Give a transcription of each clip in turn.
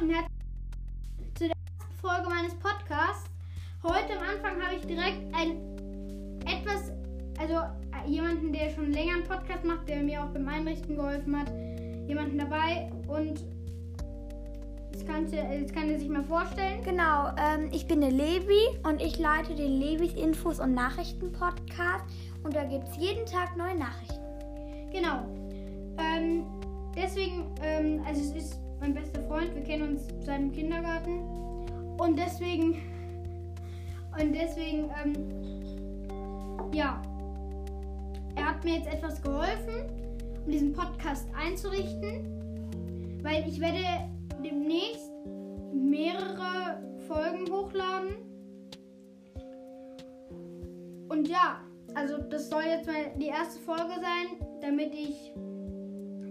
und herzlich zu der ersten Folge meines Podcasts. Heute am Anfang habe ich direkt ein etwas, also äh, jemanden, der schon länger einen Podcast macht, der mir auch beim Einrichten geholfen hat, jemanden dabei und jetzt, kannst du, jetzt kann er sich mal vorstellen. Genau, ähm, ich bin der Levi und ich leite den Levis Infos- und Nachrichten-Podcast und da gibt es jeden Tag neue Nachrichten. Genau. Freund, wir kennen uns seit dem Kindergarten. Und deswegen, und deswegen, ähm, ja, er hat mir jetzt etwas geholfen, um diesen Podcast einzurichten, weil ich werde demnächst mehrere Folgen hochladen. Und ja, also das soll jetzt mal die erste Folge sein, damit ich,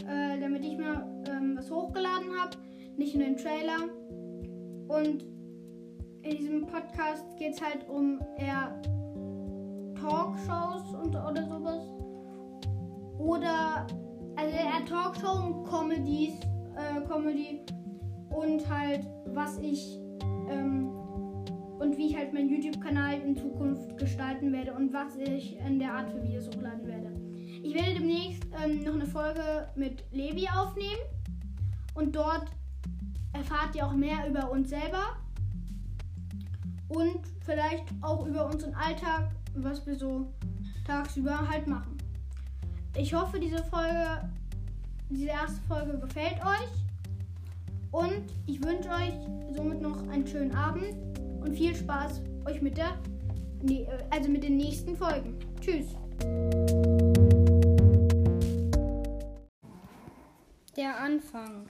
äh, damit ich mal ähm, was hochgeladen habe, nicht nur den Trailer. Und in diesem Podcast geht es halt um eher Talkshows und oder sowas. Oder also eher Talkshow und Comedies, äh, Comedy und halt was ich ähm, und wie ich halt meinen YouTube-Kanal in Zukunft gestalten werde und was ich in der Art für Videos hochladen werde. Ich werde demnächst ähm, noch eine Folge mit Levi aufnehmen und dort erfahrt ihr auch mehr über uns selber und vielleicht auch über unseren Alltag, was wir so tagsüber halt machen. Ich hoffe, diese Folge, diese erste Folge gefällt euch und ich wünsche euch somit noch einen schönen Abend und viel Spaß euch mit der, nee, also mit den nächsten Folgen. Tschüss. Der Anfang.